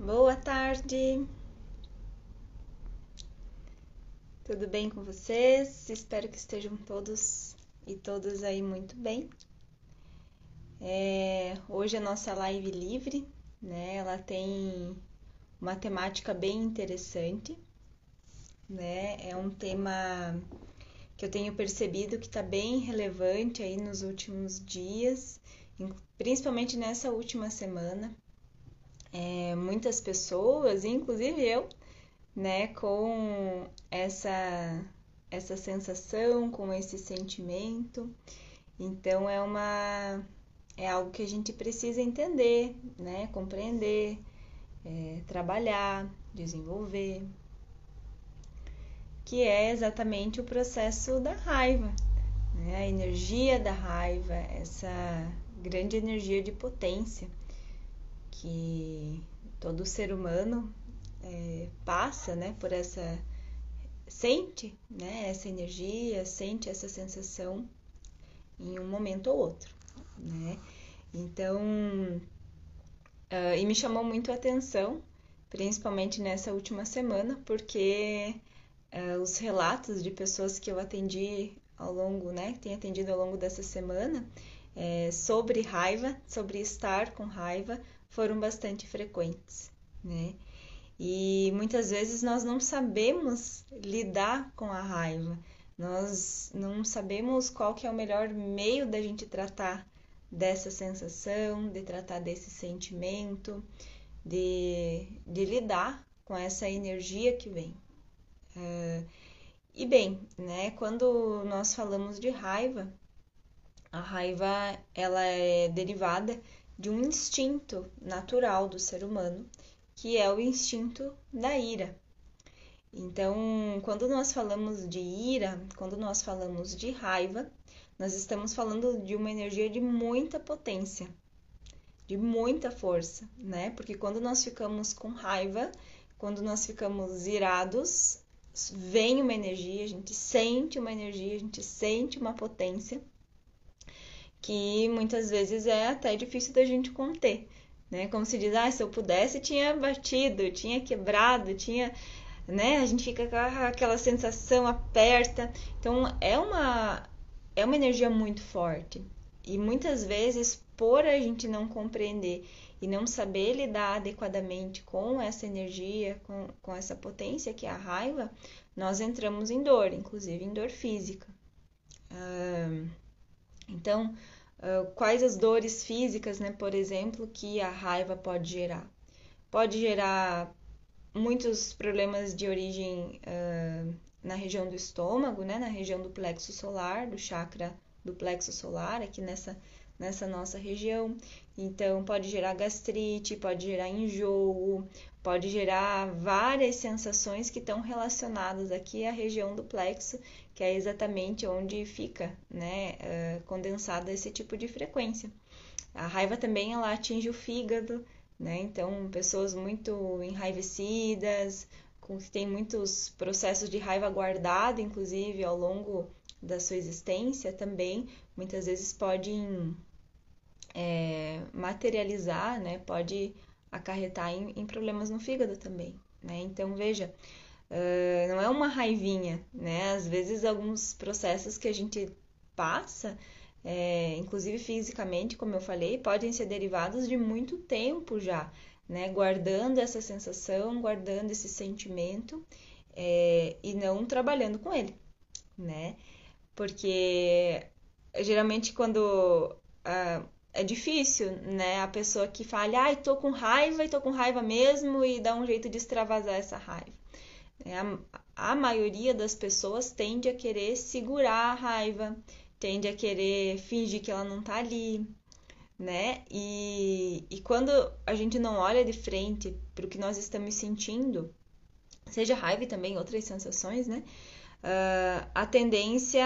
boa tarde. Tudo bem com vocês? Espero que estejam todos e todas aí muito bem. É, hoje a nossa live livre, né? Ela tem uma temática bem interessante, né? É um tema que eu tenho percebido que está bem relevante aí nos últimos dias, principalmente nessa última semana, é, muitas pessoas, inclusive eu, né, com essa essa sensação, com esse sentimento. Então é uma é algo que a gente precisa entender, né, compreender, é, trabalhar, desenvolver, que é exatamente o processo da raiva, né? a energia da raiva, essa grande energia de potência que todo ser humano é, passa, né, por essa sente, né, essa energia, sente essa sensação em um momento ou outro, né? Então, uh, e me chamou muito a atenção, principalmente nessa última semana, porque uh, os relatos de pessoas que eu atendi ao longo, né, que tenho atendido ao longo dessa semana, é, sobre raiva, sobre estar com raiva, foram bastante frequentes, né? E muitas vezes nós não sabemos lidar com a raiva, nós não sabemos qual que é o melhor meio da gente tratar dessa sensação, de tratar desse sentimento, de, de lidar com essa energia que vem. Uh, e bem, né, quando nós falamos de raiva, a raiva ela é derivada de um instinto natural do ser humano, que é o instinto da ira. Então, quando nós falamos de ira, quando nós falamos de raiva, nós estamos falando de uma energia de muita potência, de muita força, né? Porque quando nós ficamos com raiva, quando nós ficamos irados, vem uma energia, a gente sente uma energia, a gente sente uma potência que muitas vezes é até difícil da gente conter, né? Como se diz, ah, se eu pudesse, tinha batido, tinha quebrado, tinha, né? A gente fica com aquela sensação aperta. Então, é uma é uma energia muito forte. E muitas vezes, por a gente não compreender e não saber lidar adequadamente com essa energia, com, com essa potência que é a raiva, nós entramos em dor, inclusive em dor física. Uh, então, uh, quais as dores físicas, né, por exemplo, que a raiva pode gerar? Pode gerar muitos problemas de origem uh, na região do estômago, né, na região do plexo solar, do chakra do plexo solar, aqui nessa, nessa nossa região. Então, pode gerar gastrite, pode gerar enjoo, pode gerar várias sensações que estão relacionadas aqui à região do plexo, que é exatamente onde fica né, uh, condensada esse tipo de frequência. A raiva também ela atinge o fígado, né? Então, pessoas muito enraivecidas, com que tem muitos processos de raiva guardado, inclusive ao longo da sua existência, também muitas vezes podem é, materializar, né? Pode acarretar em, em problemas no fígado também, né? Então, veja, uh, não é uma raivinha, né? Às vezes, alguns processos que a gente passa, é, inclusive fisicamente, como eu falei, podem ser derivados de muito tempo já, né? Guardando essa sensação, guardando esse sentimento é, e não trabalhando com ele, né? Porque geralmente quando uh, é difícil, né? A pessoa que fala, ai, tô com raiva e tô com raiva mesmo e dá um jeito de extravasar essa raiva. É, a, a maioria das pessoas tende a querer segurar a raiva, tende a querer fingir que ela não tá ali, né? E, e quando a gente não olha de frente para o que nós estamos sentindo, seja raiva e também outras sensações, né? Uh, a tendência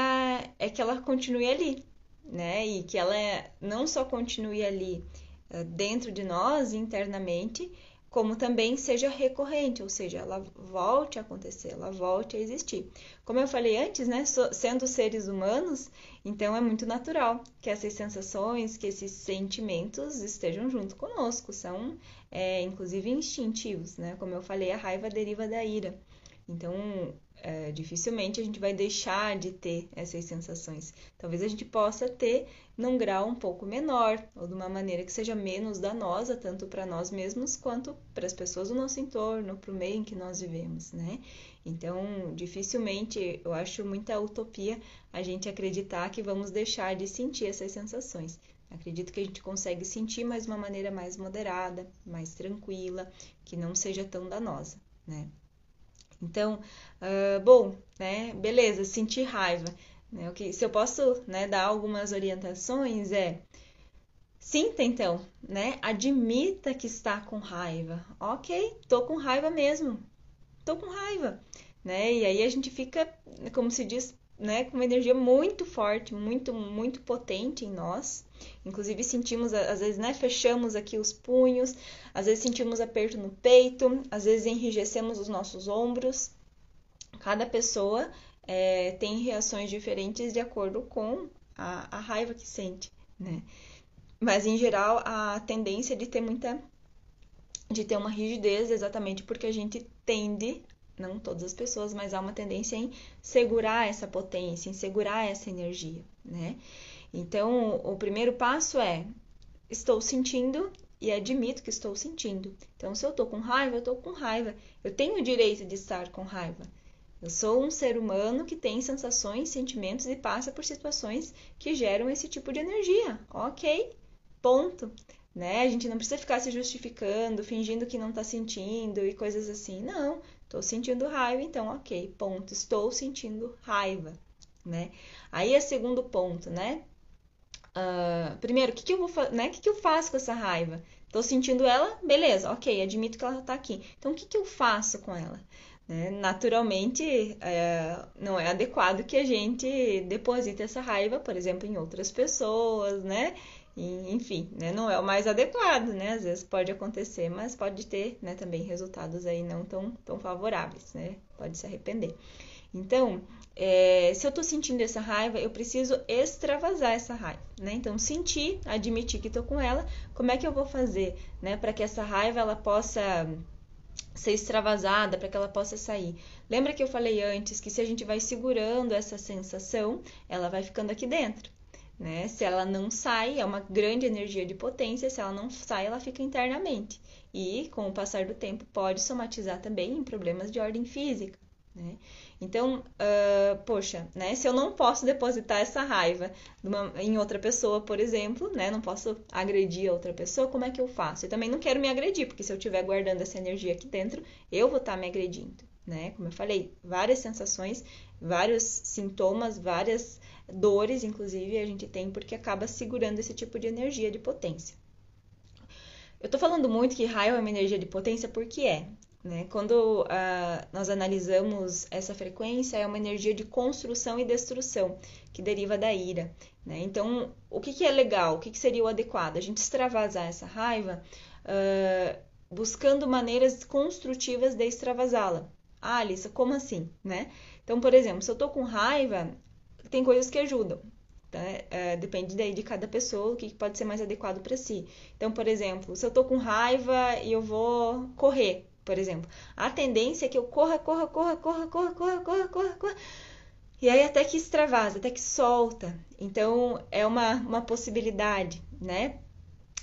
é que ela continue ali, né? E que ela não só continue ali uh, dentro de nós internamente, como também seja recorrente, ou seja, ela volte a acontecer, ela volte a existir. Como eu falei antes, né, sendo seres humanos, então é muito natural que essas sensações, que esses sentimentos estejam junto conosco, são é, inclusive instintivos, né? Como eu falei, a raiva deriva da ira. Então, é, dificilmente a gente vai deixar de ter essas sensações. Talvez a gente possa ter num grau um pouco menor, ou de uma maneira que seja menos danosa, tanto para nós mesmos quanto para as pessoas do nosso entorno, para o meio em que nós vivemos, né? Então, dificilmente, eu acho muita utopia a gente acreditar que vamos deixar de sentir essas sensações. Acredito que a gente consegue sentir, mas de uma maneira mais moderada, mais tranquila, que não seja tão danosa, né? Então, uh, bom, né, beleza, sentir raiva. Né, okay, se eu posso né, dar algumas orientações, é sinta então, né? Admita que está com raiva. Ok, tô com raiva mesmo. Tô com raiva. Né? E aí a gente fica, como se diz, né, com uma energia muito forte, muito, muito potente em nós. Inclusive sentimos, às vezes, né, fechamos aqui os punhos, às vezes sentimos aperto no peito, às vezes enrijecemos os nossos ombros. Cada pessoa é, tem reações diferentes de acordo com a, a raiva que sente, né? Mas em geral a tendência de ter muita de ter uma rigidez exatamente porque a gente tende não todas as pessoas, mas há uma tendência em segurar essa potência, em segurar essa energia, né? Então, o primeiro passo é estou sentindo e admito que estou sentindo. Então, se eu estou com raiva, eu estou com raiva. Eu tenho o direito de estar com raiva. Eu sou um ser humano que tem sensações, sentimentos e passa por situações que geram esse tipo de energia. Ok, ponto. Né? A gente não precisa ficar se justificando, fingindo que não está sentindo e coisas assim. Não, Estou sentindo raiva, então, ok, ponto. Estou sentindo raiva, né? Aí é segundo ponto, né? Uh, primeiro, o que, que eu vou né? Que, que eu faço com essa raiva? Estou sentindo ela, beleza, ok, admito que ela está aqui. Então, o que, que eu faço com ela? Né? Naturalmente, é, não é adequado que a gente deposite essa raiva, por exemplo, em outras pessoas, né? Enfim, né, não é o mais adequado, né? Às vezes pode acontecer, mas pode ter, né, também resultados aí não tão, tão favoráveis, né? Pode se arrepender. Então, é, se eu tô sentindo essa raiva, eu preciso extravasar essa raiva, né? Então, sentir, admitir que tô com ela, como é que eu vou fazer, né, para que essa raiva ela possa ser extravasada, para que ela possa sair. Lembra que eu falei antes que se a gente vai segurando essa sensação, ela vai ficando aqui dentro. Né? Se ela não sai, é uma grande energia de potência, se ela não sai, ela fica internamente. E, com o passar do tempo, pode somatizar também em problemas de ordem física. Né? Então, uh, poxa, né? Se eu não posso depositar essa raiva em outra pessoa, por exemplo, né? Não posso agredir a outra pessoa, como é que eu faço? Eu também não quero me agredir, porque se eu estiver guardando essa energia aqui dentro, eu vou estar me agredindo, né? Como eu falei, várias sensações, vários sintomas, várias dores, inclusive, a gente tem porque acaba segurando esse tipo de energia de potência. Eu tô falando muito que raio é uma energia de potência porque é. Né? Quando uh, nós analisamos essa frequência, é uma energia de construção e destrução, que deriva da ira. Né? Então, o que, que é legal? O que, que seria o adequado? A gente extravasar essa raiva uh, buscando maneiras construtivas de extravasá-la. Ah, Alissa, como assim? Né? Então, por exemplo, se eu tô com raiva, tem coisas que ajudam. Né? É, depende daí de cada pessoa, o que pode ser mais adequado para si. Então, por exemplo, se eu tô com raiva e eu vou correr, por exemplo, a tendência é que eu corra, corra, corra, corra, corra, corra, corra, corra, corra. E aí até que extravasa, até que solta. Então, é uma, uma possibilidade, né?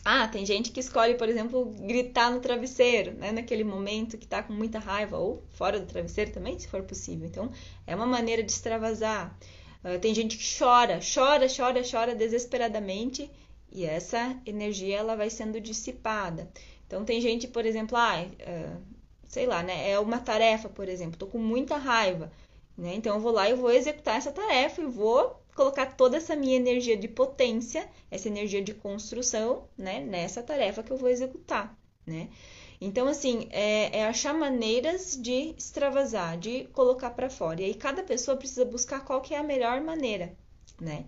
Ah, tem gente que escolhe, por exemplo, gritar no travesseiro, né? Naquele momento que tá com muita raiva, ou fora do travesseiro também, se for possível. Então, é uma maneira de extravasar. Uh, tem gente que chora, chora, chora, chora desesperadamente e essa energia ela vai sendo dissipada. Então tem gente, por exemplo, ah, uh, sei lá, né? É uma tarefa, por exemplo, tô com muita raiva, né? Então eu vou lá e vou executar essa tarefa e vou colocar toda essa minha energia de potência, essa energia de construção, né, nessa tarefa que eu vou executar, né? Então, assim, é, é achar maneiras de extravasar, de colocar para fora. E aí cada pessoa precisa buscar qual que é a melhor maneira, né?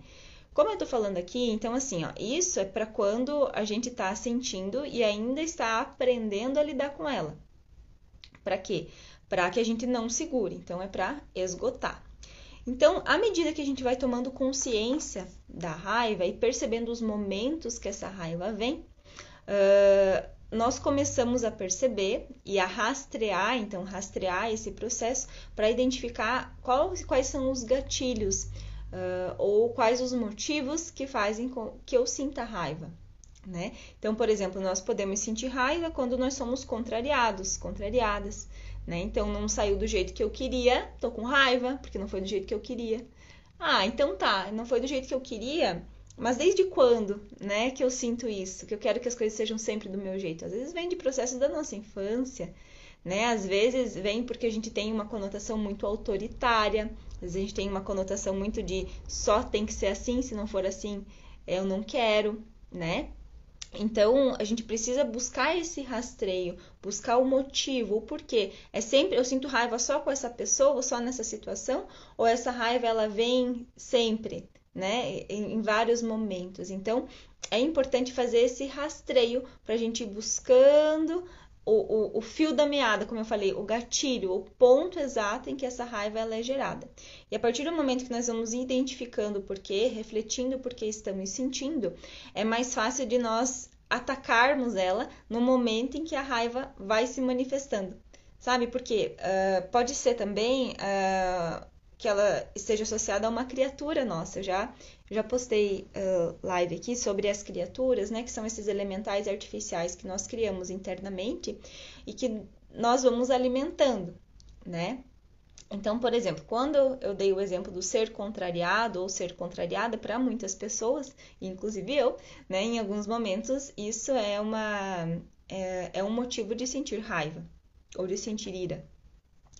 Como eu tô falando aqui, então assim, ó, isso é para quando a gente tá sentindo e ainda está aprendendo a lidar com ela. Para quê? Para que a gente não segure. Então é para esgotar. Então, à medida que a gente vai tomando consciência da raiva e percebendo os momentos que essa raiva vem, uh, nós começamos a perceber e a rastrear, então, rastrear esse processo para identificar qual, quais são os gatilhos uh, ou quais os motivos que fazem com que eu sinta raiva. Né? Então, por exemplo, nós podemos sentir raiva quando nós somos contrariados, contrariadas. Né? Então, não saiu do jeito que eu queria, tô com raiva, porque não foi do jeito que eu queria. Ah, então tá, não foi do jeito que eu queria, mas desde quando, né, que eu sinto isso? Que eu quero que as coisas sejam sempre do meu jeito? Às vezes vem de processos da nossa infância, né? Às vezes vem porque a gente tem uma conotação muito autoritária, às vezes a gente tem uma conotação muito de só tem que ser assim, se não for assim, eu não quero, né? Então, a gente precisa buscar esse rastreio, buscar o motivo, o porquê. É sempre eu sinto raiva só com essa pessoa, só nessa situação, ou essa raiva ela vem sempre, né? Em, em vários momentos. Então, é importante fazer esse rastreio para a gente ir buscando o, o, o, fio da meada, como eu falei, o gatilho, o ponto exato em que essa raiva ela é gerada. E a partir do momento que nós vamos identificando o porquê, refletindo o porquê estamos sentindo, é mais fácil de nós atacarmos ela no momento em que a raiva vai se manifestando. Sabe? Porque uh, pode ser também uh, que ela esteja associada a uma criatura nossa. Já, já postei uh, live aqui sobre as criaturas, né? Que são esses elementais artificiais que nós criamos internamente e que nós vamos alimentando, né? Então, por exemplo, quando eu dei o exemplo do ser contrariado ou ser contrariada para muitas pessoas, inclusive eu, né, em alguns momentos isso é uma é, é um motivo de sentir raiva ou de sentir ira,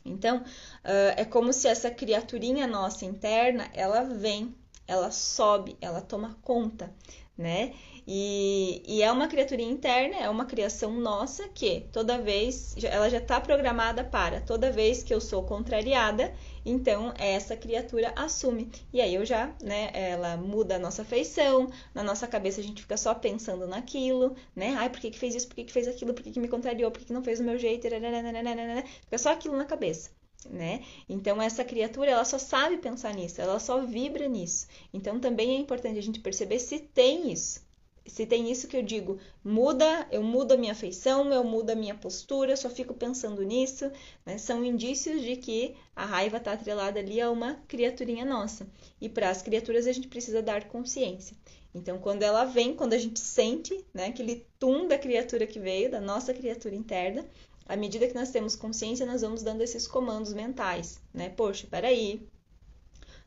então, uh, é como se essa criaturinha nossa interna, ela vem, ela sobe, ela toma conta, né? E, e é uma criaturinha interna, é uma criação nossa que toda vez, ela já está programada para, toda vez que eu sou contrariada, então essa criatura assume. E aí eu já, né, ela muda a nossa feição, na nossa cabeça a gente fica só pensando naquilo, né? Ai, por que, que fez isso? Por que, que fez aquilo? Por que, que me contrariou? Por que, que não fez do meu jeito? Fica só aquilo na cabeça. Né? Então essa criatura ela só sabe pensar nisso, ela só vibra nisso. Então também é importante a gente perceber se tem isso, se tem isso que eu digo, muda, eu mudo a minha feição, eu mudo a minha postura, eu só fico pensando nisso, né? São indícios de que a raiva está atrelada ali a uma criaturinha nossa. E para as criaturas a gente precisa dar consciência. Então, quando ela vem, quando a gente sente, né, aquele tum da criatura que veio, da nossa criatura interna, à medida que nós temos consciência, nós vamos dando esses comandos mentais, né? Poxa, peraí,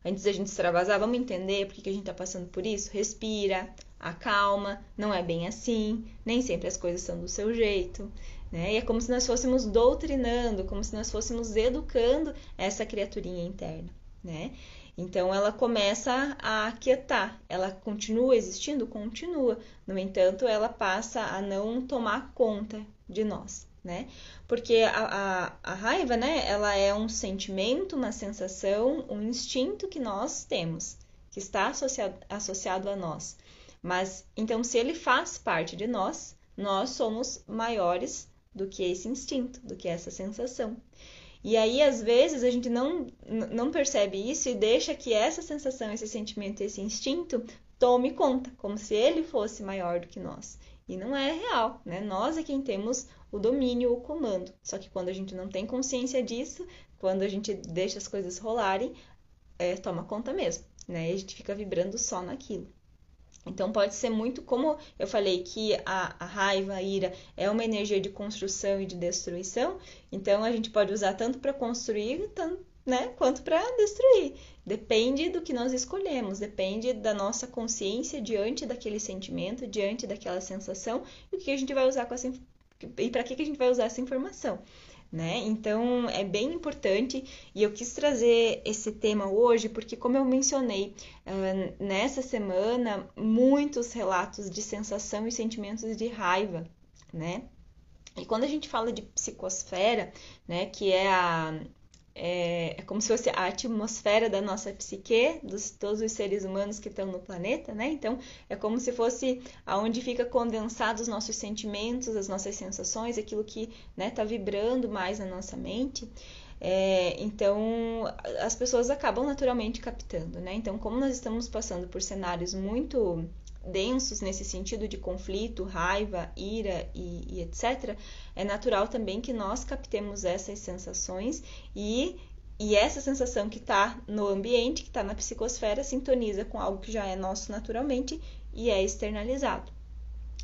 Antes da gente extravasar, vamos entender por que, que a gente está passando por isso? Respira, acalma, não é bem assim, nem sempre as coisas são do seu jeito. Né? E é como se nós fôssemos doutrinando, como se nós fôssemos educando essa criaturinha interna. Né? Então ela começa a aquietar, ela continua existindo? Continua. No entanto, ela passa a não tomar conta de nós. Né? Porque a, a, a raiva, né, ela é um sentimento, uma sensação, um instinto que nós temos, que está associado, associado a nós. Mas então, se ele faz parte de nós, nós somos maiores do que esse instinto, do que essa sensação. E aí, às vezes, a gente não, não percebe isso e deixa que essa sensação, esse sentimento, esse instinto tome conta, como se ele fosse maior do que nós. E não é real, né? Nós é quem temos o domínio, o comando. Só que quando a gente não tem consciência disso, quando a gente deixa as coisas rolarem, é, toma conta mesmo, né? E a gente fica vibrando só naquilo. Então pode ser muito, como eu falei que a, a, raiva, a ira é uma energia de construção e de destruição, então a gente pode usar tanto para construir, tanto, né, quanto para destruir. Depende do que nós escolhemos, depende da nossa consciência diante daquele sentimento, diante daquela sensação e o que a gente vai usar com essa e para que, que a gente vai usar essa informação né? Então é bem importante e eu quis trazer esse tema hoje porque, como eu mencionei, uh, nessa semana muitos relatos de sensação e sentimentos de raiva, né? E quando a gente fala de psicosfera, né, que é a é, é, como se fosse a atmosfera da nossa psique, dos todos os seres humanos que estão no planeta, né? Então, é como se fosse aonde fica condensado os nossos sentimentos, as nossas sensações, aquilo que está né, tá vibrando mais na nossa mente. É, então, as pessoas acabam naturalmente captando, né? Então, como nós estamos passando por cenários muito densos nesse sentido de conflito, raiva, ira e, e etc., é natural também que nós captemos essas sensações e e essa sensação que está no ambiente, que está na psicosfera, sintoniza com algo que já é nosso naturalmente e é externalizado.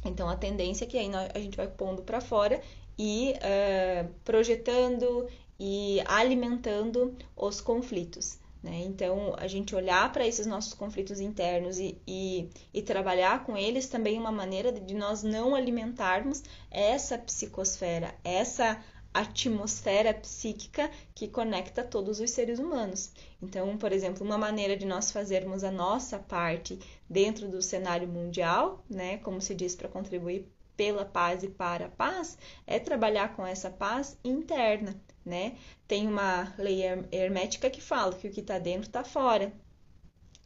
Então a tendência é que aí a gente vai pondo para fora e uh, projetando e alimentando os conflitos. Né? Então, a gente olhar para esses nossos conflitos internos e, e, e, trabalhar com eles também é uma maneira de nós não alimentarmos essa psicosfera, essa atmosfera psíquica que conecta todos os seres humanos. Então, por exemplo, uma maneira de nós fazermos a nossa parte dentro do cenário mundial, né, como se diz, para contribuir pela paz e para a paz, é trabalhar com essa paz interna, né? Tem uma lei hermética que fala que o que está dentro está fora,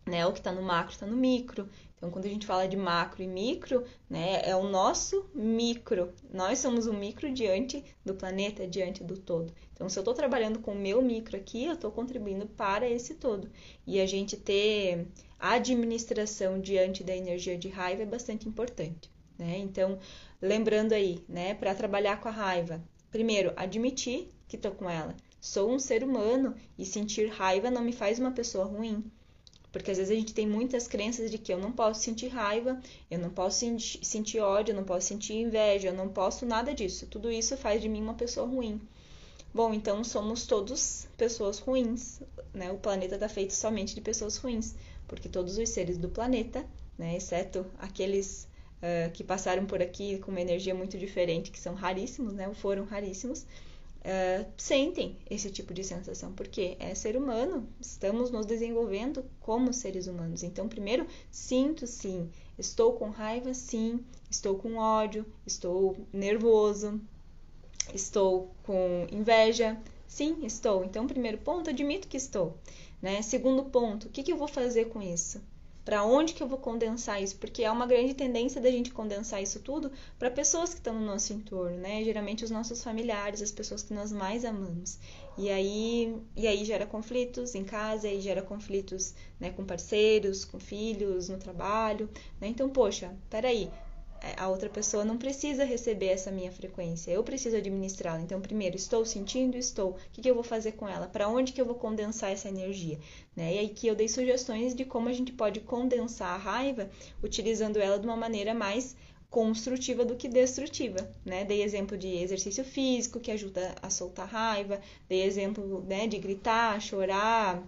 né? O que está no macro está no micro. Então, quando a gente fala de macro e micro, né, é o nosso micro. Nós somos o micro diante do planeta, diante do todo. Então, se eu estou trabalhando com o meu micro aqui, eu estou contribuindo para esse todo. E a gente ter administração diante da energia de raiva é bastante importante. Né? Então, lembrando aí, né, para trabalhar com a raiva, primeiro, admitir que estou com ela. Sou um ser humano e sentir raiva não me faz uma pessoa ruim. Porque às vezes a gente tem muitas crenças de que eu não posso sentir raiva, eu não posso sentir ódio, eu não posso sentir inveja, eu não posso nada disso. Tudo isso faz de mim uma pessoa ruim. Bom, então somos todos pessoas ruins, né? O planeta está feito somente de pessoas ruins, porque todos os seres do planeta, né, exceto aqueles uh, que passaram por aqui com uma energia muito diferente, que são raríssimos, né? Foram raríssimos uh, sentem esse tipo de sensação, porque é ser humano, estamos nos desenvolvendo como seres humanos. Então, primeiro, sinto sim, estou com raiva, sim, estou com ódio, estou nervoso, estou com inveja, sim, estou. Então, primeiro ponto, admito que estou. Né? Segundo ponto, o que, que eu vou fazer com isso? Para onde que eu vou condensar isso? Porque há uma grande tendência da gente condensar isso tudo para pessoas que estão no nosso entorno, né? Geralmente os nossos familiares, as pessoas que nós mais amamos. E aí, e aí gera conflitos em casa, e gera conflitos né, com parceiros, com filhos, no trabalho. Né? Então, poxa, peraí, é, a outra pessoa não precisa receber essa minha frequência, eu preciso administrá-la. Então, primeiro, estou sentindo, estou. O que, que eu vou fazer com ela? Para onde que eu vou condensar essa energia? Né? E aí que eu dei sugestões de como a gente pode condensar a raiva, utilizando ela de uma maneira mais construtiva do que destrutiva, né? Dei exemplo de exercício físico que ajuda a soltar raiva, dei exemplo né, de gritar, chorar,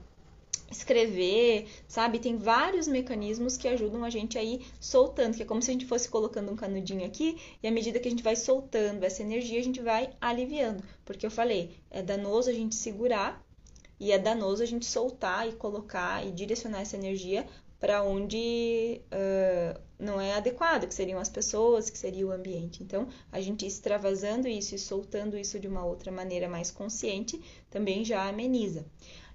escrever, sabe? Tem vários mecanismos que ajudam a gente aí soltando, que é como se a gente fosse colocando um canudinho aqui e à medida que a gente vai soltando essa energia, a gente vai aliviando. Porque eu falei, é danoso a gente segurar e é danoso a gente soltar e colocar e direcionar essa energia para onde uh, não é adequado, que seriam as pessoas, que seria o ambiente. Então, a gente extravasando isso e soltando isso de uma outra maneira mais consciente também já ameniza.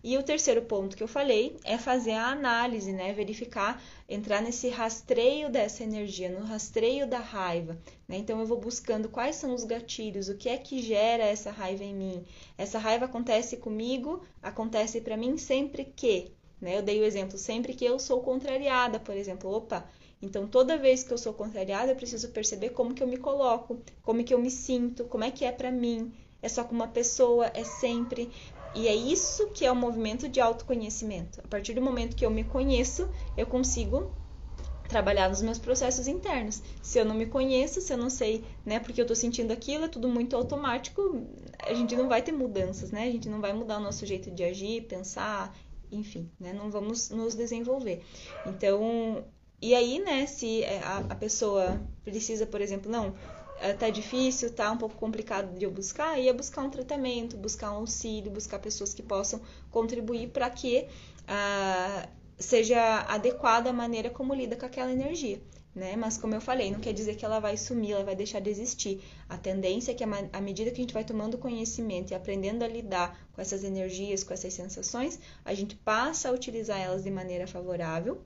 E o terceiro ponto que eu falei é fazer a análise, né? Verificar, entrar nesse rastreio dessa energia, no rastreio da raiva. Né? Então eu vou buscando quais são os gatilhos, o que é que gera essa raiva em mim. Essa raiva acontece comigo, acontece para mim sempre que. Né? Eu dei o exemplo, sempre que eu sou contrariada, por exemplo. Opa, então, toda vez que eu sou contrariada, eu preciso perceber como que eu me coloco, como que eu me sinto, como é que é para mim. É só com uma pessoa, é sempre. E é isso que é o movimento de autoconhecimento. A partir do momento que eu me conheço, eu consigo trabalhar nos meus processos internos. Se eu não me conheço, se eu não sei, né, porque eu tô sentindo aquilo, é tudo muito automático, a gente não vai ter mudanças, né? A gente não vai mudar o nosso jeito de agir, pensar, enfim, né? Não vamos nos desenvolver. Então, e aí, né, se a, a pessoa precisa, por exemplo, não, tá difícil, tá um pouco complicado de eu buscar, ia buscar um tratamento, buscar um auxílio, buscar pessoas que possam contribuir para que uh, seja adequada a maneira como lida com aquela energia. né? Mas como eu falei, não quer dizer que ela vai sumir, ela vai deixar de existir. A tendência é que à medida que a gente vai tomando conhecimento e aprendendo a lidar com essas energias, com essas sensações, a gente passa a utilizar elas de maneira favorável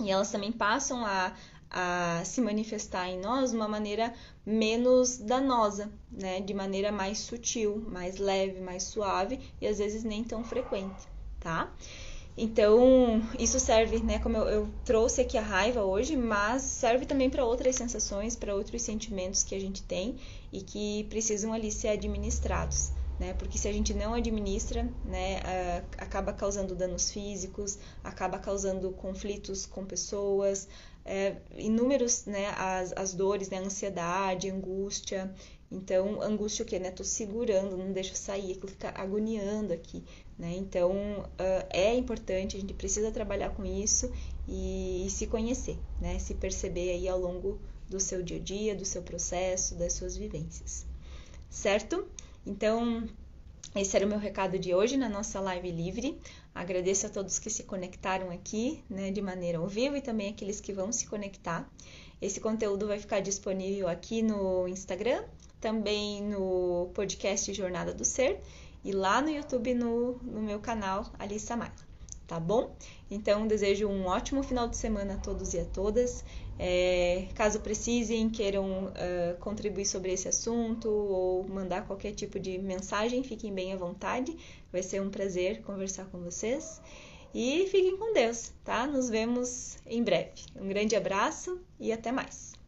e elas também passam a, a se manifestar em nós de uma maneira menos danosa, né? De maneira mais sutil, mais leve, mais suave e às vezes nem tão frequente, tá? Então, isso serve, né, como eu, eu, trouxe aqui a raiva hoje, mas serve também para outras sensações, para outros sentimentos que a gente tem e que precisam ali ser administrados, né? Porque se a gente não administra, né, acaba causando danos físicos, acaba causando conflitos com pessoas, é, inúmeros, né, as, as dores, né, ansiedade, angústia. Então, angústia o quê, né? Tô segurando, não deixo sair, aquilo fica agoniando aqui, né? Então, uh, é importante, a gente precisa trabalhar com isso e, e, se conhecer, né? Se perceber aí ao longo do seu dia a dia, do seu processo, das suas vivências. Certo? Então, esse era o meu recado de hoje na nossa live livre. Agradeço a todos que se conectaram aqui, né, de maneira ao vivo e também aqueles que vão se conectar. Esse conteúdo vai ficar disponível aqui no Instagram, também no podcast Jornada do Ser e lá no YouTube no, no meu canal Alissa Maila, tá bom? Então desejo um ótimo final de semana a todos e a todas. É, caso precisem, queiram uh, contribuir sobre esse assunto ou mandar qualquer tipo de mensagem, fiquem bem à vontade. Vai ser um prazer conversar com vocês. E fiquem com Deus, tá? Nos vemos em breve. Um grande abraço e até mais.